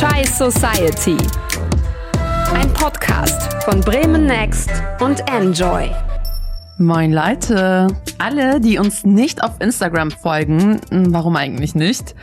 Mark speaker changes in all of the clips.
Speaker 1: Chai Society. Ein Podcast von Bremen Next und Enjoy.
Speaker 2: Moin Leute, alle, die uns nicht auf Instagram folgen, hm, warum eigentlich nicht,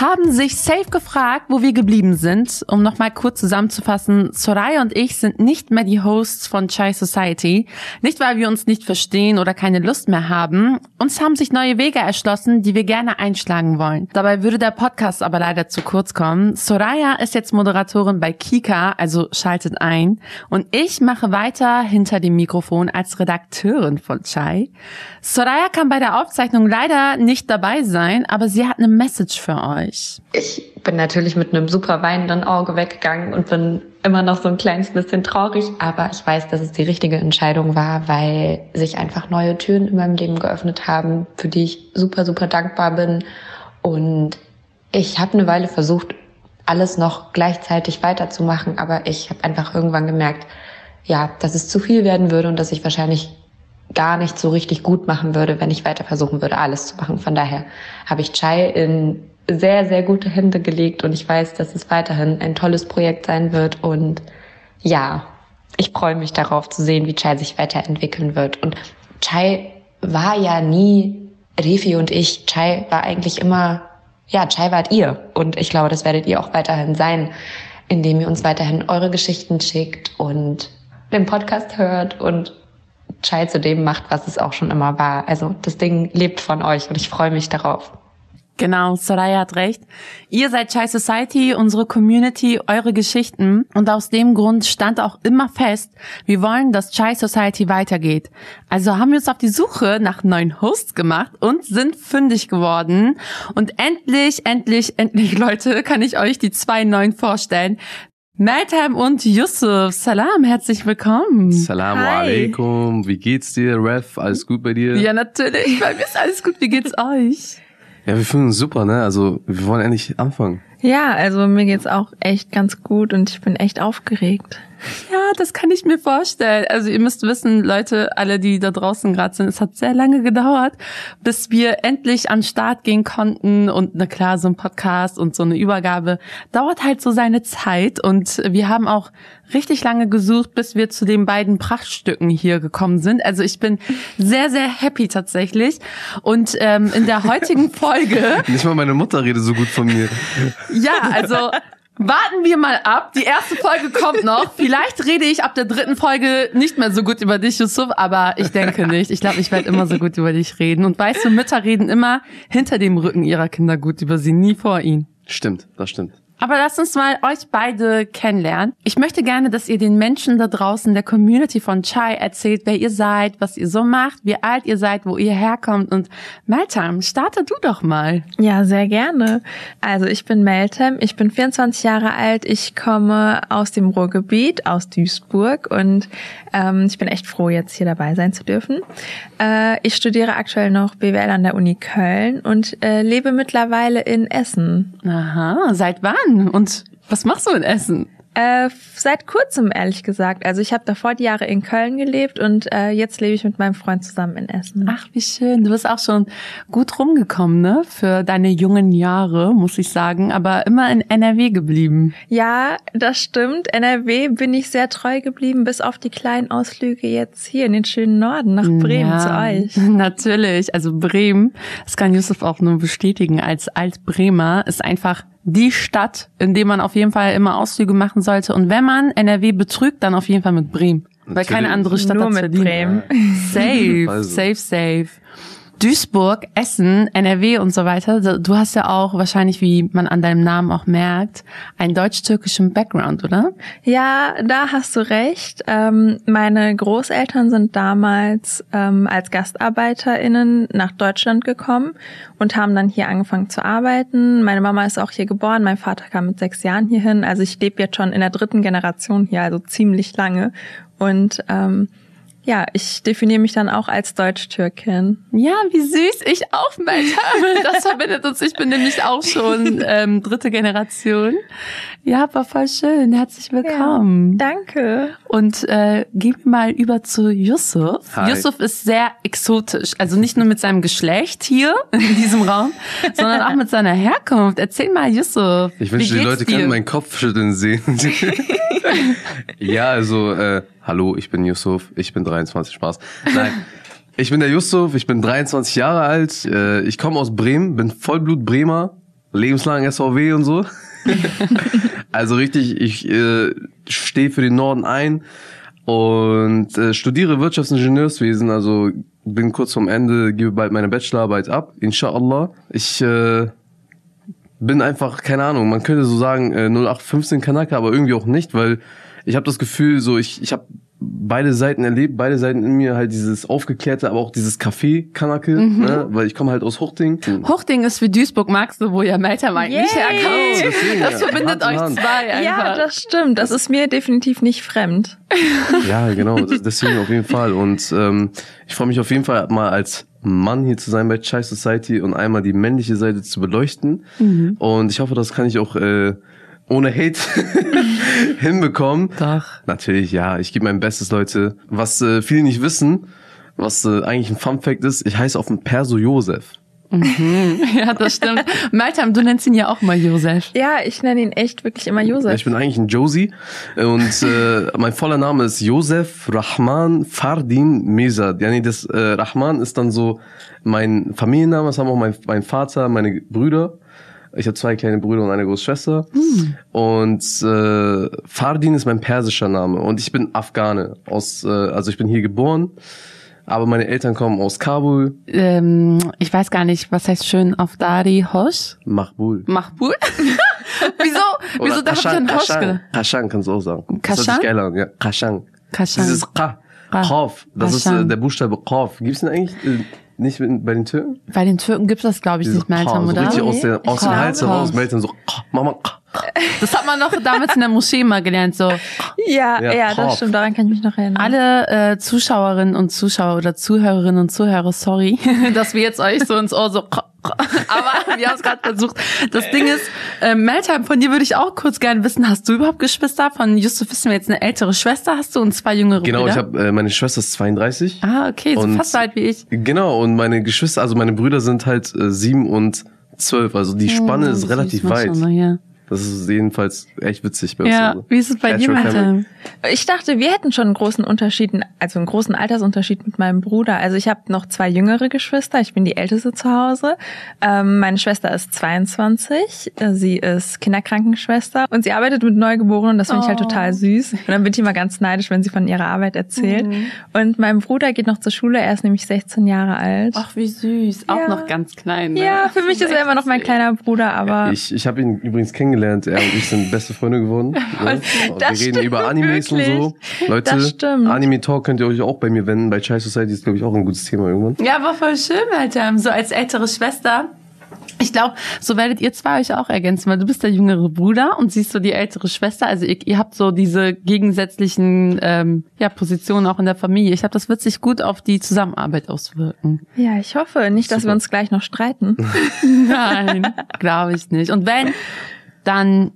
Speaker 2: haben sich safe gefragt, wo wir geblieben sind. Um nochmal kurz zusammenzufassen, Soraya und ich sind nicht mehr die Hosts von Chai Society. Nicht, weil wir uns nicht verstehen oder keine Lust mehr haben. Uns haben sich neue Wege erschlossen, die wir gerne einschlagen wollen. Dabei würde der Podcast aber leider zu kurz kommen. Soraya ist jetzt Moderatorin bei Kika, also schaltet ein. Und ich mache weiter hinter dem Mikrofon als Redakteurin von Chai. Soraya kann bei der Aufzeichnung leider nicht dabei sein, aber sie hat eine Message für euch.
Speaker 3: Ich bin natürlich mit einem super weinenden Auge weggegangen und bin immer noch so ein kleines bisschen traurig, aber ich weiß, dass es die richtige Entscheidung war, weil sich einfach neue Türen in meinem Leben geöffnet haben, für die ich super, super dankbar bin. Und ich habe eine Weile versucht, alles noch gleichzeitig weiterzumachen, aber ich habe einfach irgendwann gemerkt, ja, dass es zu viel werden würde und dass ich wahrscheinlich gar nicht so richtig gut machen würde, wenn ich weiter versuchen würde, alles zu machen. Von daher habe ich Chai in sehr, sehr gute Hände gelegt und ich weiß, dass es weiterhin ein tolles Projekt sein wird und ja, ich freue mich darauf zu sehen, wie Chai sich weiterentwickeln wird. Und Chai war ja nie Refi und ich. Chai war eigentlich immer, ja, Chai wart ihr. Und ich glaube, das werdet ihr auch weiterhin sein, indem ihr uns weiterhin eure Geschichten schickt und den Podcast hört und Chai zu dem macht, was es auch schon immer war. Also das Ding lebt von euch und ich freue mich darauf.
Speaker 2: Genau, Soraya hat recht. Ihr seid Chai Society, unsere Community, eure Geschichten. Und aus dem Grund stand auch immer fest, wir wollen, dass Chai Society weitergeht. Also haben wir uns auf die Suche nach neuen Hosts gemacht und sind fündig geworden. Und endlich, endlich, endlich, Leute, kann ich euch die zwei neuen vorstellen. Meltem und Yusuf, Salam, herzlich willkommen.
Speaker 4: Salam alaikum, wie geht's dir, Ref? Alles gut bei dir?
Speaker 2: Ja, natürlich, bei mir ist alles gut. Wie geht's euch?
Speaker 4: Ja, wir fühlen uns super, ne? Also, wir wollen endlich anfangen.
Speaker 5: Ja, also mir geht's auch echt ganz gut und ich bin echt aufgeregt.
Speaker 2: Ja, das kann ich mir vorstellen. Also ihr müsst wissen, Leute, alle, die da draußen gerade sind, es hat sehr lange gedauert, bis wir endlich an Start gehen konnten. Und na klar, so ein Podcast und so eine Übergabe dauert halt so seine Zeit. Und wir haben auch richtig lange gesucht, bis wir zu den beiden Prachtstücken hier gekommen sind. Also ich bin sehr, sehr happy tatsächlich. Und ähm, in der heutigen Folge.
Speaker 4: Nicht mal meine Mutter redet so gut von mir.
Speaker 2: Ja, also warten wir mal ab. Die erste Folge kommt noch. Vielleicht rede ich ab der dritten Folge nicht mehr so gut über dich, Yusuf, aber ich denke nicht. Ich glaube, ich werde immer so gut über dich reden. Und weißt du, Mütter reden immer hinter dem Rücken ihrer Kinder gut über sie, nie vor ihnen.
Speaker 4: Stimmt, das stimmt.
Speaker 2: Aber lasst uns mal euch beide kennenlernen. Ich möchte gerne, dass ihr den Menschen da draußen der Community von Chai erzählt, wer ihr seid, was ihr so macht, wie alt ihr seid, wo ihr herkommt. Und Meltem, starte du doch mal.
Speaker 5: Ja, sehr gerne. Also ich bin Meltem, ich bin 24 Jahre alt, ich komme aus dem Ruhrgebiet, aus Duisburg und ähm, ich bin echt froh, jetzt hier dabei sein zu dürfen. Äh, ich studiere aktuell noch BWL an der Uni Köln und äh, lebe mittlerweile in Essen.
Speaker 2: Aha, seit wann? Und was machst du in Essen?
Speaker 5: Äh, seit kurzem, ehrlich gesagt. Also ich habe davor die Jahre in Köln gelebt und äh, jetzt lebe ich mit meinem Freund zusammen in Essen.
Speaker 2: Ach, wie schön. Du bist auch schon gut rumgekommen, ne? Für deine jungen Jahre, muss ich sagen, aber immer in NRW geblieben.
Speaker 5: Ja, das stimmt. NRW bin ich sehr treu geblieben, bis auf die kleinen Ausflüge jetzt hier in den schönen Norden nach Bremen
Speaker 2: ja,
Speaker 5: zu euch.
Speaker 2: Natürlich. Also Bremen, das kann Yusuf auch nur bestätigen, als Altbremer ist einfach die Stadt, in der man auf jeden Fall immer Ausflüge machen sollte. Und wenn man NRW betrügt, dann auf jeden Fall mit Bremen. Weil
Speaker 4: Natürlich.
Speaker 2: keine andere Stadt
Speaker 5: Nur
Speaker 2: hat's
Speaker 5: mit
Speaker 2: verdient.
Speaker 5: Bremen.
Speaker 2: Safe,
Speaker 4: Also.
Speaker 2: safe, safe. Duisburg, Essen, NRW und so weiter. Du hast ja auch wahrscheinlich, wie man an deinem Namen auch merkt, einen deutsch-türkischen Background, oder?
Speaker 5: Ja, da hast du recht. Ähm, meine Großeltern sind damals ähm, als GastarbeiterInnen nach Deutschland gekommen und haben dann hier angefangen zu arbeiten. Meine Mama ist auch hier geboren, mein Vater kam mit sechs Jahren hierhin. Also ich lebe jetzt schon in der dritten Generation hier, also ziemlich lange. Und ähm, ja, ich definiere mich dann auch als Deutsch-Türkin.
Speaker 2: Ja, wie süß. Ich auch, Meltem. Das verbindet uns. Ich bin nämlich auch schon ähm, dritte Generation. Ja, war voll schön. Herzlich willkommen.
Speaker 5: Ja, danke.
Speaker 2: Und äh, gehen wir mal über zu Yusuf.
Speaker 4: Hi.
Speaker 2: Yusuf ist sehr exotisch. Also nicht nur mit seinem Geschlecht hier in diesem Raum, sondern auch mit seiner Herkunft. Erzähl mal, Yusuf.
Speaker 4: Ich wünschte,
Speaker 2: wie
Speaker 4: die Leute
Speaker 2: dir?
Speaker 4: können meinen Kopf schütteln sehen. ja, also, äh, hallo, ich bin Yusuf, ich bin 23, Spaß. Nein, ich bin der Yusuf, ich bin 23 Jahre alt, äh, ich komme aus Bremen, bin Vollblut Bremer, lebenslang SVW und so. also richtig, ich äh, stehe für den Norden ein und äh, studiere Wirtschaftsingenieurswesen, also bin kurz vorm Ende, gebe bald meine Bachelorarbeit ab, inshallah. Ich äh, bin einfach, keine Ahnung, man könnte so sagen äh, 0815 Kanaka, aber irgendwie auch nicht, weil ich habe das Gefühl, so ich, ich habe beide Seiten erlebt, beide Seiten in mir halt dieses aufgeklärte, aber auch dieses Café-Kanake,
Speaker 2: Mhm.
Speaker 4: ne? weil ich komme halt aus Huchting.
Speaker 2: Hochding ist für Duisburg, magst du, wo ja Melter eigentlich
Speaker 5: Yay!
Speaker 2: herkommt.
Speaker 4: Oh,
Speaker 2: Das
Speaker 4: ja,
Speaker 2: verbindet
Speaker 4: Hand
Speaker 2: euch
Speaker 4: Hand.
Speaker 2: zwei einfach.
Speaker 5: Ja, das stimmt. Das ist mir definitiv nicht fremd.
Speaker 4: Ja, genau, das- deswegen auf jeden Fall. Und ähm, ich freue mich auf jeden Fall mal als Mann hier zu sein bei Chai Society und einmal die männliche Seite zu beleuchten.
Speaker 2: Mhm.
Speaker 4: Und ich hoffe, das kann ich auch äh, ohne Hate hinbekommen.
Speaker 2: Doch.
Speaker 4: Natürlich, ja, ich gebe mein Bestes, Leute. Was äh, viele nicht wissen, was äh, eigentlich ein Fun Fact ist, ich heiße auf dem Perso Josef.
Speaker 2: Ja, das stimmt. Meltem, du nennst ihn ja auch mal Josef.
Speaker 5: Ja, ich nenne ihn echt wirklich immer
Speaker 4: Ja,
Speaker 5: Josef.
Speaker 4: ich bin eigentlich ein Josie und äh, mein voller Name ist Josef Rahman Fardin Mesad. Ja, nee, das äh, Rahman ist dann so mein Familienname, das haben auch mein, mein Vater, meine Brüder. Ich habe zwei kleine Brüder und eine große Schwester. Und äh, Fardin ist mein persischer Name und ich bin Afghane. Aus, äh, also ich bin hier geboren, aber meine Eltern kommen aus Kabul,
Speaker 2: Ähm, ich weiß gar nicht, was heißt schön auf Dari Hosh?
Speaker 4: Machbul.
Speaker 2: Machbul? wieso? wieso darf ich an Hosh
Speaker 4: Kashan,
Speaker 2: gedacht?
Speaker 4: Kashan kannst du auch sagen. Das hört sich geil an, ja. Kashan.
Speaker 2: Kashan.
Speaker 4: Dieses Ka. Qaf. Das ist
Speaker 2: Kashan.
Speaker 4: äh, der Buchstabe Qaf. Gibt's den eigentlich äh, nicht bei den Türken?
Speaker 2: Bei den Türken gibt's das, glaube ich,
Speaker 4: Dieses
Speaker 2: nicht, Meltem,
Speaker 4: Qaf, so
Speaker 2: oder?
Speaker 4: richtig aus, der, aus dem. Hals heraus. Melton so, Mama.
Speaker 2: Das hat man noch damals in der Moschee mal gelernt, so.
Speaker 5: Ja,
Speaker 4: Ja,
Speaker 5: ja, das stimmt. Daran kann ich mich noch erinnern.
Speaker 2: Alle äh, Zuschauerinnen und Zuschauer oder Zuhörerinnen und Zuhörer, sorry, dass wir jetzt euch so ins Ohr so. Aber wir haben es gerade versucht. Das Ding ist, äh, Meltem, von dir würde ich auch kurz gerne wissen, hast du überhaupt Geschwister? Von Yusuf wissen wir jetzt eine ältere Schwester hast du und zwei jüngere
Speaker 4: Genau,
Speaker 2: Brüder?
Speaker 4: ich habe äh, meine Schwester ist 32.
Speaker 2: Ah, okay, so fast so alt wie ich.
Speaker 4: Genau, und meine Geschwister, also meine Brüder sind halt äh, sieben und zwölf. Also die Spanne
Speaker 2: Oh,
Speaker 4: ist relativ weit.
Speaker 2: Ja,
Speaker 4: Das ist jedenfalls echt witzig bei uns.
Speaker 2: ja.
Speaker 4: Also.
Speaker 2: wie ist es bei dir. Meltem?
Speaker 5: Ich dachte, wir hätten schon einen großen Unterschied, also einen großen Altersunterschied mit meinem Bruder. Also ich habe noch zwei jüngere Geschwister. Ich bin die älteste zu Hause. Ähm, meine Schwester ist 22. äh, Sie ist Kinderkrankenschwester und sie arbeitet mit Neugeborenen. Das finde ich halt
Speaker 2: Oh.
Speaker 5: total süß. Und dann bin ich immer ganz neidisch, wenn sie von ihrer Arbeit erzählt.
Speaker 2: Mhm.
Speaker 5: Und mein Bruder geht noch zur Schule. Er ist nämlich 16 Jahre alt.
Speaker 2: Ach, wie süß. Auch
Speaker 5: Ja.
Speaker 2: noch ganz klein. Ne?
Speaker 5: ja, für mich ist er immer noch mein kleiner Bruder, aber
Speaker 4: Ich, ich habe ihn übrigens kennengelernt. Er und ich sind beste Freunde geworden. Ne? Wir reden über Animes und so. Leute. Anime Talk könnt ihr euch auch bei mir wenden. Bei Chai Society ist, glaube ich, auch ein gutes Thema irgendwann.
Speaker 2: Ja, aber voll schön, Alter. So als ältere Schwester. Ich glaube, so werdet ihr zwei euch auch ergänzen, weil du bist der jüngere Bruder und siehst so die ältere Schwester. Also ihr, ihr habt so diese gegensätzlichen ähm, ja, Positionen auch in der Familie. Ich glaube, das wird sich gut auf die Zusammenarbeit auswirken.
Speaker 5: ja, ich hoffe nicht, dass wir uns gleich noch streiten.
Speaker 2: Nein, glaube ich nicht. Und wenn, dann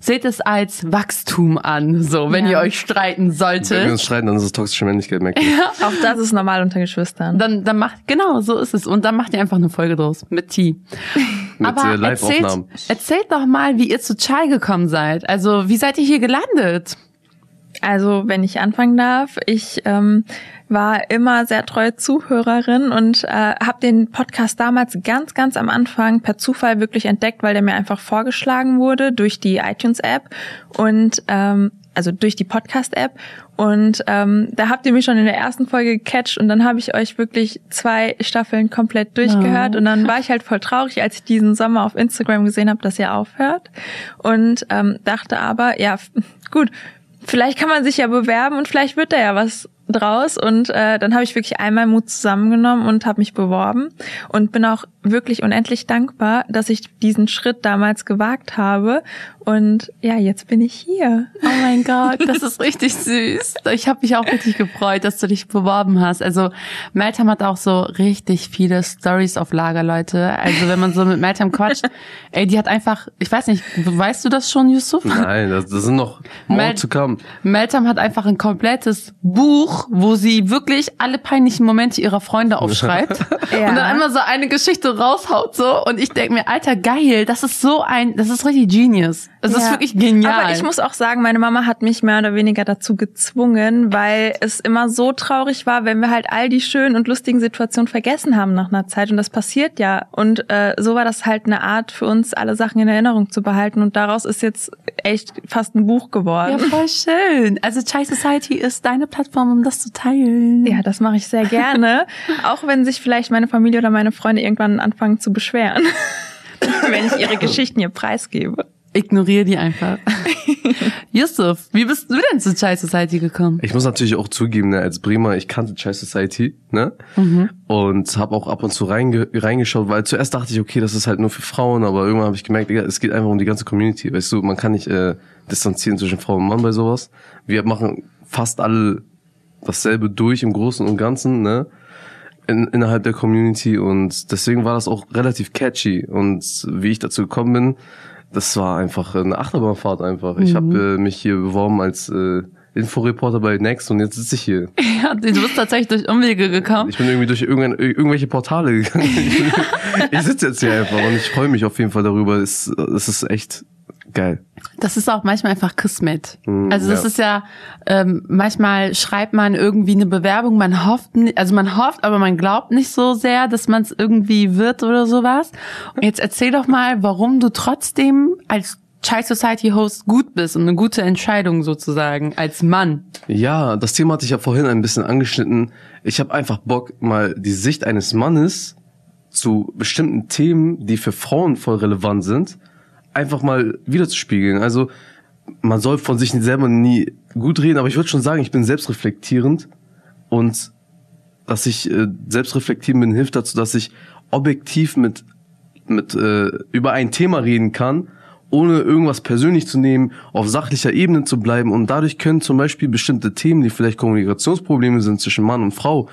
Speaker 2: seht es als Wachstum an, so wenn
Speaker 5: Ja.
Speaker 2: ihr euch streiten
Speaker 4: Wenn wir
Speaker 2: solltet.
Speaker 4: uns streiten, dann ist es toxische Männlichkeit, merkt ihr.
Speaker 5: Auch das ist normal unter Geschwistern.
Speaker 2: Dann, dann macht, genau, so ist es. Und dann macht ihr einfach eine Folge draus mit T.
Speaker 4: Mit
Speaker 2: Aber
Speaker 4: äh,
Speaker 2: erzählt,
Speaker 4: Live-Aufnahmen.
Speaker 2: erzählt doch mal, wie ihr zu Chai gekommen seid. Also, wie seid ihr hier gelandet?
Speaker 5: Also, wenn ich anfangen darf, ich ähm, war immer sehr treue Zuhörerin und äh, habe den Podcast damals ganz, ganz am Anfang per Zufall wirklich entdeckt, weil der mir einfach vorgeschlagen wurde durch die iTunes-App und ähm, also durch die Podcast-App. Und ähm, da habt ihr mich schon in der ersten Folge gecatcht und dann habe ich euch wirklich zwei Staffeln komplett durchgehört.
Speaker 2: Oh.
Speaker 5: Und dann war ich halt voll traurig, als ich diesen Sommer auf Instagram gesehen habe, dass ihr aufhört. Und ähm, dachte aber, ja, gut, vielleicht kann man sich ja bewerben und vielleicht wird da ja was draus. Und äh, dann habe ich wirklich einmal Mut zusammengenommen und habe mich beworben und bin auch wirklich unendlich dankbar, dass ich diesen Schritt damals gewagt habe. Und ja, jetzt bin ich hier.
Speaker 2: Oh mein Gott, das ist richtig süß. Ich habe mich auch richtig gefreut, dass du dich beworben hast. Also Meltam hat auch so richtig viele Stories auf Lager, Leute. Also wenn man so mit Meltam quatscht, ey, die hat einfach, ich weiß nicht, weißt du das schon, Yusuf?
Speaker 4: Nein, das, das sind noch more
Speaker 2: Mel-
Speaker 4: to come.
Speaker 2: Meltam hat einfach ein komplettes Buch, wo sie wirklich alle peinlichen Momente ihrer Freunde aufschreibt
Speaker 5: Ja.
Speaker 2: und dann immer so eine Geschichte raushaut so und ich denke mir, Alter, geil, das ist so ein, das ist richtig genius. Es ist
Speaker 5: Ja.
Speaker 2: wirklich genial.
Speaker 5: Aber ich muss auch sagen, meine Mama hat mich mehr oder weniger dazu gezwungen, weil es immer so traurig war, wenn wir halt all die schönen und lustigen Situationen vergessen haben nach einer Zeit. Und das passiert ja. Und äh, so war das halt eine Art für uns, alle Sachen in Erinnerung zu behalten. Und daraus ist jetzt echt fast ein Buch
Speaker 2: ja,
Speaker 5: geworden.
Speaker 2: voll schön. Also Chai Society ist deine Plattform, um das zu teilen.
Speaker 5: Ja, das mache ich sehr gerne. auch wenn sich vielleicht meine Familie oder meine Freunde irgendwann anfangen zu beschweren, wenn ich ihre Geschichten hier preisgebe.
Speaker 2: Ignoriere die einfach. Yusuf, wie bist du denn zu Chai Society gekommen?
Speaker 4: Ich muss natürlich auch zugeben, ne, als Bremer, ich kannte Chai Society, ne? Und habe auch ab und zu reinge reingeschaut, weil zuerst dachte ich, okay, das ist halt nur für Frauen, aber irgendwann habe ich gemerkt, es geht einfach um die ganze Community. Weißt du, man kann nicht äh, distanzieren zwischen Frau und Mann bei sowas. Wir machen fast alle dasselbe durch im Großen und Ganzen, ne? In, innerhalb der Community und deswegen war das auch relativ catchy und wie ich dazu gekommen bin, das war einfach eine Achterbahnfahrt einfach. Ich habe äh, mich hier beworben als äh, Inforeporter bei Next und jetzt sitze ich hier.
Speaker 2: Ja, du bist tatsächlich durch Umwege gekommen.
Speaker 4: Ich bin irgendwie durch irgendein, irgendwelche Portale gegangen. Ich, bin- ich sitze jetzt hier einfach und ich freue mich auf jeden Fall darüber. Es, es ist echt geil.
Speaker 2: Das ist auch manchmal einfach Kismet.
Speaker 4: Mm,
Speaker 2: Also das
Speaker 4: ja.
Speaker 2: ist ja, ähm, manchmal schreibt man irgendwie eine Bewerbung, man hofft, also man hofft, aber man glaubt nicht so sehr, dass man es irgendwie wird oder sowas. Und jetzt erzähl doch mal, warum du trotzdem als Chai Society Host gut bist und eine gute Entscheidung sozusagen als Mann.
Speaker 4: Ja, das Thema hatte ich ja vorhin ein bisschen angeschnitten. Ich habe einfach Bock, mal die Sicht eines Mannes zu bestimmten Themen, die für Frauen voll relevant sind, einfach mal wiederzuspiegeln. Also man soll von sich selber nie gut reden, aber ich würde schon sagen, ich bin selbstreflektierend und dass ich äh, selbstreflektieren bin, hilft dazu, dass ich objektiv mit mit äh, über ein Thema reden kann, ohne irgendwas persönlich zu nehmen, auf sachlicher Ebene zu bleiben und dadurch können zum Beispiel bestimmte Themen, die vielleicht Kommunikationsprobleme sind zwischen Mann und Frau,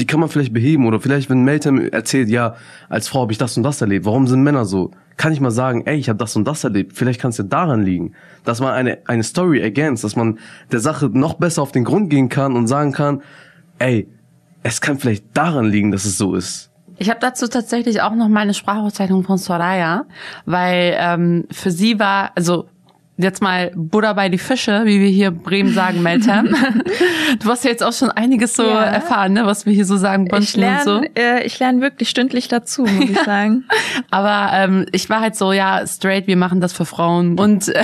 Speaker 4: die kann man vielleicht beheben oder vielleicht wenn Meltem erzählt, ja, als Frau habe ich das und das erlebt, warum sind Männer so? Kann ich mal sagen, ey, ich habe das und das erlebt, vielleicht kann es ja daran liegen, dass man eine eine Story ergänzt, dass man der Sache noch besser auf den Grund gehen kann und sagen kann, ey, es kann vielleicht daran liegen, dass es so ist.
Speaker 2: Ich habe dazu tatsächlich auch noch mal eine Sprachaufzeichnung von Soraya, weil ähm, für sie war, also jetzt mal Buddha bei die Fische, wie wir hier in Bremen sagen, Meltem. du hast ja jetzt auch schon einiges so
Speaker 5: Ja.
Speaker 2: erfahren, ne, was wir hier so sagen,
Speaker 5: Ich
Speaker 2: Bonschen und so.
Speaker 5: lerne, äh, ich lerne wirklich stündlich dazu, muss ich sagen.
Speaker 2: Aber ähm, ich war halt so, ja, straight, wir machen das für Frauen. Und, äh,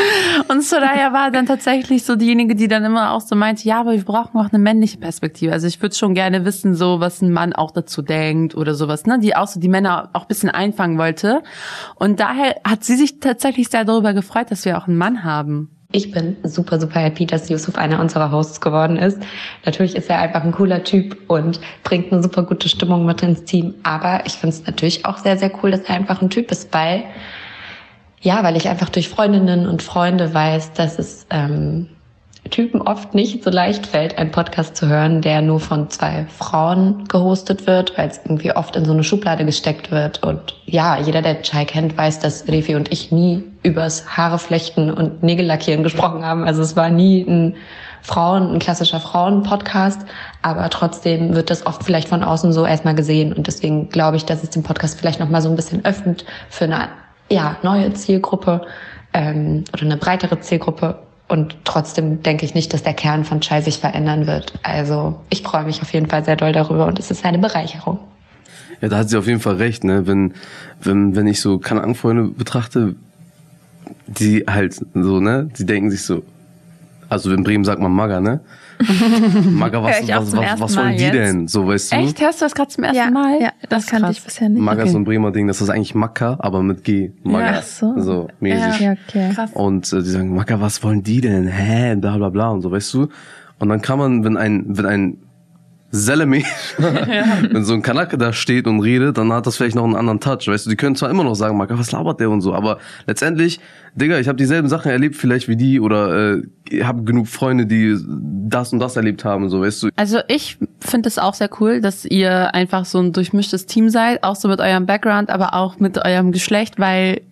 Speaker 2: und Soraya war dann tatsächlich so diejenige, die dann immer auch so meinte, ja, aber wir brauchen auch eine männliche Perspektive. Also ich würde schon gerne wissen, so was ein Mann auch dazu denkt oder sowas, ne? Die auch so die Männer auch ein bisschen einfangen wollte. Und daher hat sie sich tatsächlich sehr darüber gefreut, dass wir auch einen Mann haben.
Speaker 3: Ich bin super, super happy, dass Yusuf einer unserer Hosts geworden ist. Natürlich ist er einfach ein cooler Typ und bringt eine super gute Stimmung mit ins Team. Aber ich finde es natürlich auch sehr, sehr cool, dass er einfach ein Typ ist, weil, ja, weil ich einfach durch Freundinnen und Freunde weiß, dass es ähm, Typen oft nicht so leicht fällt, einen Podcast zu hören, der nur von zwei Frauen gehostet wird, weil es irgendwie oft in so eine Schublade gesteckt wird. Und ja, jeder, der Chai kennt, weiß, dass Refi und ich nie übers Haare flechten und Nägel lackieren gesprochen haben. Also es war nie ein Frauen, ein klassischer Frauen-Podcast, aber trotzdem wird das oft vielleicht von außen so erstmal gesehen. Und deswegen glaube ich, dass es den Podcast vielleicht nochmal so ein bisschen öffnet für eine ja, neue Zielgruppe ähm, oder eine breitere Zielgruppe. Und trotzdem denke ich nicht, dass der Kern von Chai sich verändern wird. Also ich freue mich auf jeden Fall sehr doll darüber und es ist eine Bereicherung.
Speaker 4: Ja, da hat sie auf jeden Fall recht, ne? Wenn, wenn, wenn ich so Kanackenfreunde betrachte, die halt so, ne? Die denken sich so, also in Bremen sagt man Maga, ne? Maga, was, was, was, was wollen die
Speaker 5: jetzt.
Speaker 4: denn? So, weißt du?
Speaker 2: Echt? Hörst du das gerade zum ersten
Speaker 5: ja,
Speaker 2: Mal?
Speaker 5: ja, das,
Speaker 2: ist
Speaker 5: kannte
Speaker 2: krass.
Speaker 5: ich bisher nicht.
Speaker 4: Maga ist so
Speaker 2: Okay.
Speaker 4: ein Bremer Ding, das ist eigentlich Macker, aber mit G. Maga.
Speaker 5: Ja, ach so.
Speaker 4: So, mäßig.
Speaker 5: Ja, okay.
Speaker 2: Krass.
Speaker 4: Und äh, die sagen, Macker, was wollen die denn? Hä? Bla bla bla und so, weißt du? Und dann kann man, wenn ein, wenn ein Selemi, wenn so ein Kanake da steht und redet, dann hat das vielleicht noch einen anderen Touch. Weißt du, die können zwar immer noch sagen, Marc, was labert der und so, aber letztendlich, Digga, ich habe dieselben Sachen erlebt vielleicht wie die oder äh, habe genug Freunde, die das und das erlebt haben, so, weißt du.
Speaker 2: Also ich finde es auch sehr cool, dass ihr einfach so ein durchmischtes Team seid, auch so mit eurem Background, aber auch mit eurem Geschlecht, weil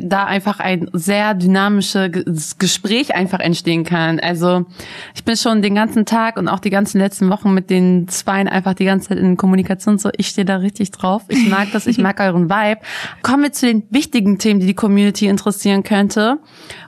Speaker 2: da einfach ein sehr dynamisches Gespräch einfach entstehen kann. Also ich bin schon den ganzen Tag und auch die ganzen letzten Wochen mit den Zweien einfach die ganze Zeit in Kommunikation so. Ich stehe da richtig drauf. Ich mag das, ich mag euren Vibe. Kommen wir zu den wichtigen Themen, die die Community interessieren könnte.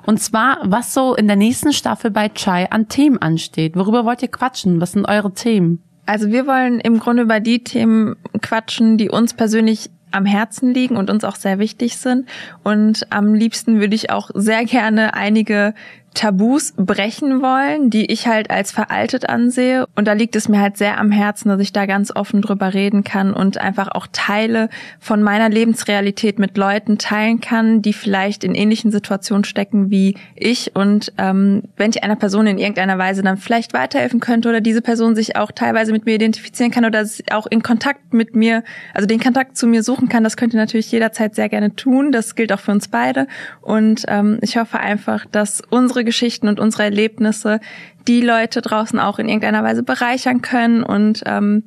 Speaker 2: Und zwar, was so in der nächsten Staffel bei Chai an Themen ansteht. Worüber wollt ihr quatschen? Was sind eure Themen?
Speaker 5: Also wir wollen im Grunde über die Themen quatschen, die uns persönlich am Herzen liegen und uns auch sehr wichtig sind. Und am liebsten würde ich auch sehr gerne einige Tabus brechen wollen, die ich halt als veraltet ansehe. Und da liegt es mir halt sehr am Herzen, dass ich da ganz offen drüber reden kann und einfach auch Teile von meiner Lebensrealität mit Leuten teilen kann, die vielleicht in ähnlichen Situationen stecken wie ich. Und ähm, wenn ich einer Person in irgendeiner Weise dann vielleicht weiterhelfen könnte oder diese Person sich auch teilweise mit mir identifizieren kann oder auch in Kontakt mit mir, also den Kontakt zu mir suchen kann, das könnte natürlich jederzeit sehr gerne tun. Das gilt auch für uns beide. Und ähm, ich hoffe einfach, dass unsere Geschichten und unsere Erlebnisse die Leute draußen auch in irgendeiner Weise bereichern können und ähm,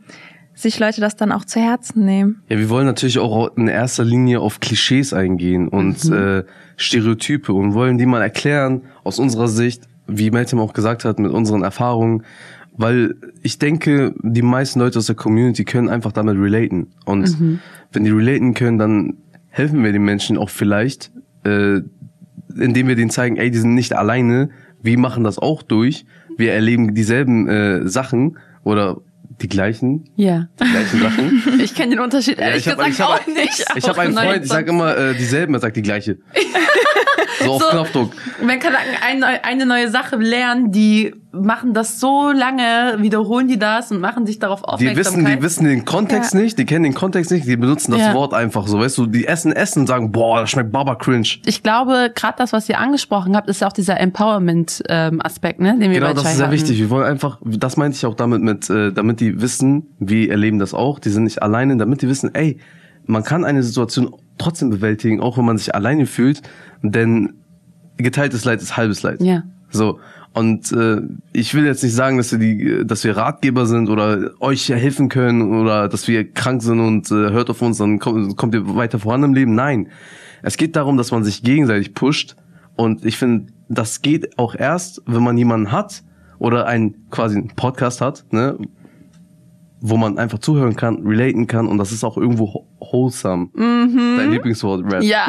Speaker 5: sich Leute das dann auch zu Herzen nehmen.
Speaker 4: Ja, wir wollen natürlich auch in erster Linie auf Klischees eingehen und mhm. äh, Stereotype und wollen die mal erklären aus unserer Sicht, wie Meltem auch gesagt hat, mit unseren Erfahrungen, weil ich denke, die meisten Leute aus der Community können einfach damit relaten und mhm. wenn die relaten können, dann helfen wir den Menschen auch vielleicht, äh, indem wir denen zeigen, ey, die sind nicht alleine, wir machen das auch durch, wir erleben dieselben äh, Sachen oder die gleichen,
Speaker 2: ja.
Speaker 4: die gleichen Sachen.
Speaker 2: Ich kenne den Unterschied ehrlich ja, ich hab, gesagt ich hab, auch nicht.
Speaker 4: Ich habe einen Freund, ich sag immer äh, dieselben, er sagt die gleiche. so auf so, Knopfdruck.
Speaker 2: Wenn Kanaken eine, eine neue Sache lernen, die machen das so lange, wiederholen die das und machen sich darauf aufmerksam.
Speaker 4: Die wissen, die wissen den Kontext ja. nicht, die kennen den Kontext nicht, die benutzen das ja. Wort einfach so, weißt du, die essen Essen und sagen, boah, das schmeckt Baba cringe.
Speaker 2: Ich glaube, gerade das, was ihr angesprochen habt, ist ja auch dieser Empowerment-Aspekt, ne, den wir
Speaker 4: Genau, das ist sehr wichtig. Wir wollen einfach, das meinte ich auch damit mit, äh, damit die wissen, wir erleben das auch, die sind nicht alleine, damit die wissen, ey, man kann eine Situation trotzdem bewältigen, auch wenn man sich alleine fühlt, denn geteiltes Leid ist halbes Leid.
Speaker 2: Ja.
Speaker 4: So. Und äh, ich will jetzt nicht sagen, dass wir die, dass wir Ratgeber sind oder euch helfen können oder dass wir krank sind und äh, hört auf uns, dann kommt, kommt ihr weiter voran im Leben. Nein. Es geht darum, dass man sich gegenseitig pusht. Und ich finde, das geht auch erst, wenn man jemanden hat oder einen quasi einen Podcast hat, ne, wo man einfach zuhören kann, relaten kann und das ist auch irgendwo wholesome. Mhm. Dein Lieblingswort, Rap.
Speaker 2: Ja,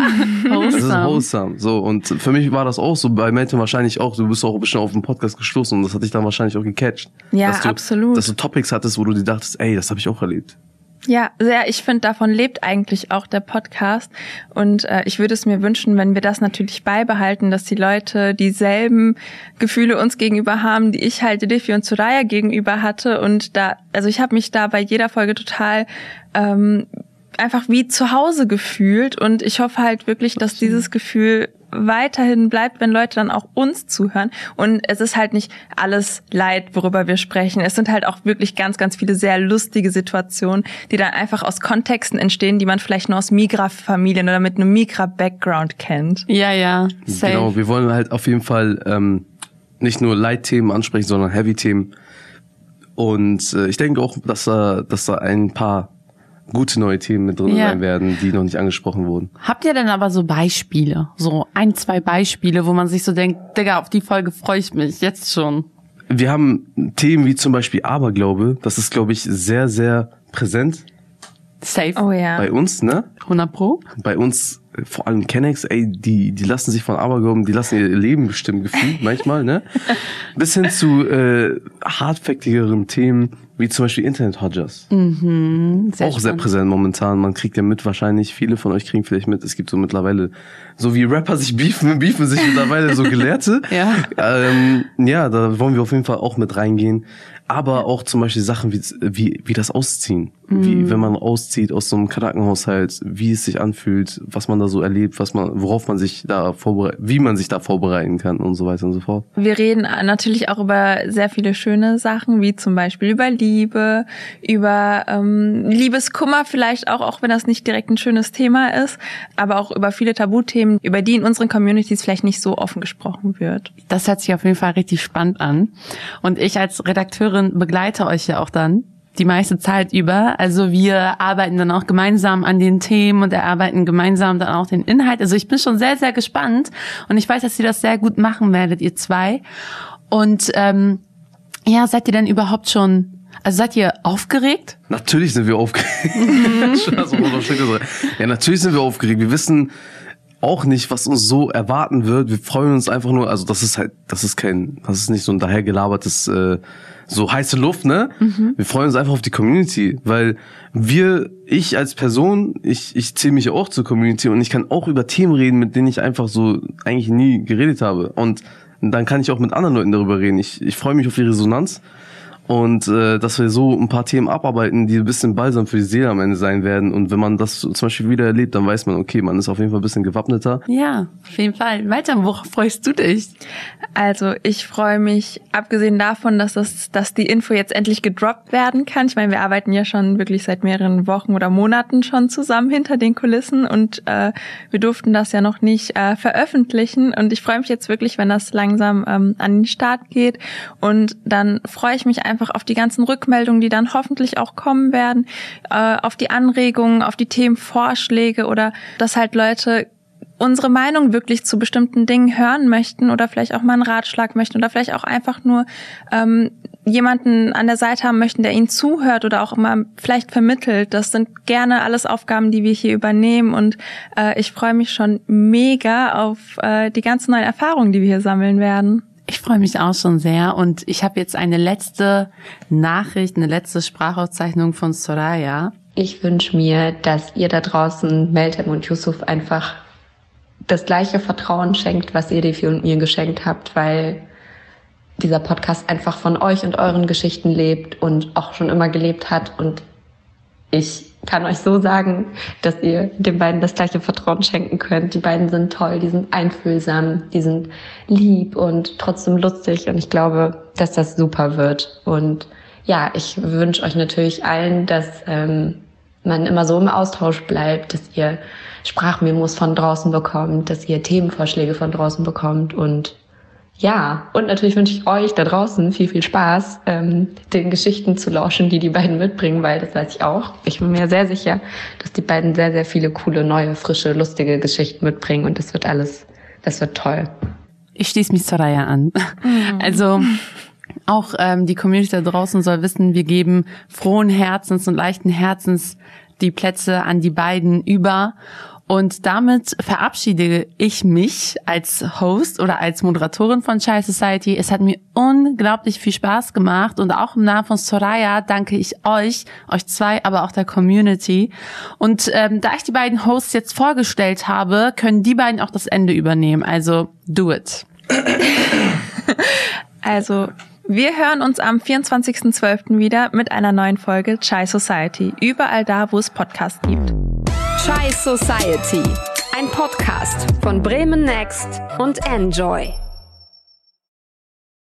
Speaker 2: wholesome.
Speaker 4: Das ist wholesome. So, und für mich war das auch so, bei Melton wahrscheinlich auch, du bist auch bestimmt auf den Podcast gestoßen und das hat dich dann wahrscheinlich auch gecatcht.
Speaker 5: Ja,
Speaker 4: dass du,
Speaker 5: absolut.
Speaker 4: Dass du Topics hattest, wo du dir dachtest, ey, das habe ich auch erlebt.
Speaker 5: Ja, sehr. Ich finde, davon lebt eigentlich auch der Podcast. Und äh, ich würde es mir wünschen, wenn wir das natürlich beibehalten, dass die Leute dieselben Gefühle uns gegenüber haben, die ich halt Diffie und Soraya gegenüber hatte. Und da, also ich habe mich da bei jeder Folge total ähm, einfach wie zu Hause gefühlt. Und ich hoffe halt wirklich, dass dieses Gefühl weiterhin bleibt, wenn Leute dann auch uns zuhören. Und es ist halt nicht alles Leid, worüber wir sprechen. Es sind halt auch wirklich ganz, ganz viele sehr lustige Situationen, die dann einfach aus Kontexten entstehen, die man vielleicht nur aus Migra-Familien oder mit einem Migra-Background kennt.
Speaker 2: Ja, ja. Safe.
Speaker 4: Genau, wir wollen halt auf jeden Fall ähm, nicht nur Leitthemen ansprechen, sondern Heavy-Themen. Und äh, ich denke auch, dass da, dass da ein paar gute neue Themen mit drin ja. sein werden, die noch nicht angesprochen wurden.
Speaker 2: Habt ihr denn aber so Beispiele? So ein, zwei Beispiele, wo man sich so denkt, Digga, auf die Folge freue ich mich jetzt schon.
Speaker 4: Wir haben Themen wie zum Beispiel Aberglaube. Das ist, glaube ich, sehr, sehr präsent.
Speaker 2: Safe.
Speaker 5: Oh ja.
Speaker 4: Bei uns, ne?
Speaker 2: 100 Pro.
Speaker 4: Bei uns, vor allem Kennex, ey, die, die lassen sich von Aberglauben, die lassen ihr Leben bestimmen gefühlt manchmal, ne? Bis hin zu äh, hardfaktigeren Themen, wie zum Beispiel Internet-Hodgers.
Speaker 2: Mhm,
Speaker 4: sehr Auch spannend. sehr präsent momentan. Man kriegt ja mit, wahrscheinlich, viele von euch kriegen vielleicht mit, es gibt so mittlerweile, so wie Rapper sich beefen, beefen sich mittlerweile so Gelehrte.
Speaker 2: ja.
Speaker 4: Ähm, ja, da wollen wir auf jeden Fall auch mit reingehen. Aber auch zum Beispiel Sachen wie, wie, wie das Ausziehen. Mhm. Wie, wenn man auszieht aus so einem Krankenhaushalt, wie es sich anfühlt, was man da so erlebt, was man, worauf man sich da vorbereitet, wie man sich da vorbereiten kann und so weiter und so fort.
Speaker 5: Wir reden natürlich auch über sehr viele schöne Sachen, wie zum Beispiel über Liebe, über ähm, Liebeskummer vielleicht auch, auch wenn das nicht direkt ein schönes Thema ist, aber auch über viele Tabuthemen, über die in unseren Communities vielleicht nicht so offen gesprochen wird.
Speaker 2: Das hört sich auf jeden Fall richtig spannend an. Und ich als Redakteurin begleite euch ja auch dann die meiste Zeit über. Also wir arbeiten dann auch gemeinsam an den Themen und erarbeiten gemeinsam dann auch den Inhalt. Also ich bin schon sehr, sehr gespannt und ich weiß, dass ihr das sehr gut machen werdet, ihr zwei. Und ähm, ja, seid ihr denn überhaupt schon, also seid ihr aufgeregt?
Speaker 4: Natürlich sind wir aufgeregt. ja, natürlich sind wir aufgeregt. Wir wissen auch nicht, was uns so erwarten wird. Wir freuen uns einfach nur, also das ist halt, das ist kein, das ist nicht so ein dahergelabertes äh, so heiße Luft, ne? Mhm. Wir freuen uns einfach auf die Community, weil wir, ich als Person, ich, ich zähle mich auch zur Community und ich kann auch über Themen reden, mit denen ich einfach so eigentlich nie geredet habe. Und dann kann ich auch mit anderen Leuten darüber reden. Ich, ich freue mich auf die Resonanz und äh, dass wir so ein paar Themen abarbeiten, die ein bisschen balsam für die Seele am Ende sein werden. Und wenn man das zum Beispiel wieder erlebt, dann weiß man, okay, man ist auf jeden Fall ein bisschen gewappneter.
Speaker 2: Ja, auf jeden Fall. Weiter, worauf freust du dich?
Speaker 5: Also ich freue mich, abgesehen davon, dass das, dass die Info jetzt endlich gedroppt werden kann. Ich meine, wir arbeiten ja schon wirklich seit mehreren Wochen oder Monaten schon zusammen hinter den Kulissen und äh, wir durften das ja noch nicht äh, veröffentlichen. Und ich freue mich jetzt wirklich, wenn das langsam ähm, an den Start geht. Und dann freue ich mich einfach einfach auf die ganzen Rückmeldungen, die dann hoffentlich auch kommen werden, äh, auf die Anregungen, auf die Themenvorschläge oder dass halt Leute unsere Meinung wirklich zu bestimmten Dingen hören möchten oder vielleicht auch mal einen Ratschlag möchten oder vielleicht auch einfach nur ähm, jemanden an der Seite haben möchten, der ihnen zuhört oder auch immer vielleicht vermittelt. Das sind gerne alles Aufgaben, die wir hier übernehmen und äh, ich freue mich schon mega auf äh, die ganzen neuen Erfahrungen, die wir hier sammeln werden.
Speaker 2: Ich freue mich auch schon sehr und ich habe jetzt eine letzte Nachricht, eine letzte Sprachaufzeichnung von Soraya.
Speaker 3: Ich wünsche mir, dass ihr da draußen Meltem und Yusuf einfach das gleiche Vertrauen schenkt, was ihr Defi und mir geschenkt habt, weil dieser Podcast einfach von euch und euren Geschichten lebt und auch schon immer gelebt hat und ich kann euch so sagen, dass ihr den beiden das gleiche Vertrauen schenken könnt. Die beiden sind toll, die sind einfühlsam, die sind lieb und trotzdem lustig und ich glaube, dass das super wird. Und ja, ich wünsche euch natürlich allen, dass ähm, man immer so im Austausch bleibt, dass ihr Sprachmemos von draußen bekommt, dass ihr Themenvorschläge von draußen bekommt und ja, und natürlich wünsche ich euch da draußen viel, viel Spaß, ähm, den Geschichten zu lauschen, die die beiden mitbringen, weil das weiß ich auch. Ich bin mir sehr sicher, dass die beiden sehr, sehr viele coole, neue, frische, lustige Geschichten mitbringen und das wird alles, das wird toll.
Speaker 2: Ich schließe mich Soraya an. Mhm. Also auch ähm, die Community da draußen soll wissen, wir geben frohen Herzens und leichten Herzens die Plätze an die beiden über und damit verabschiede ich mich als Host oder als Moderatorin von Child Society. Es hat mir unglaublich viel Spaß gemacht und auch im Namen von Soraya danke ich euch, euch zwei, aber auch der Community. Und ähm, da ich die beiden Hosts jetzt vorgestellt habe, können die beiden auch das Ende übernehmen. Also do it.
Speaker 5: Also wir hören uns am 24.12. wieder mit einer neuen Folge Chai Society. Überall da, wo es Podcasts gibt.
Speaker 1: Chai Society. Ein Podcast von Bremen Next und Enjoy.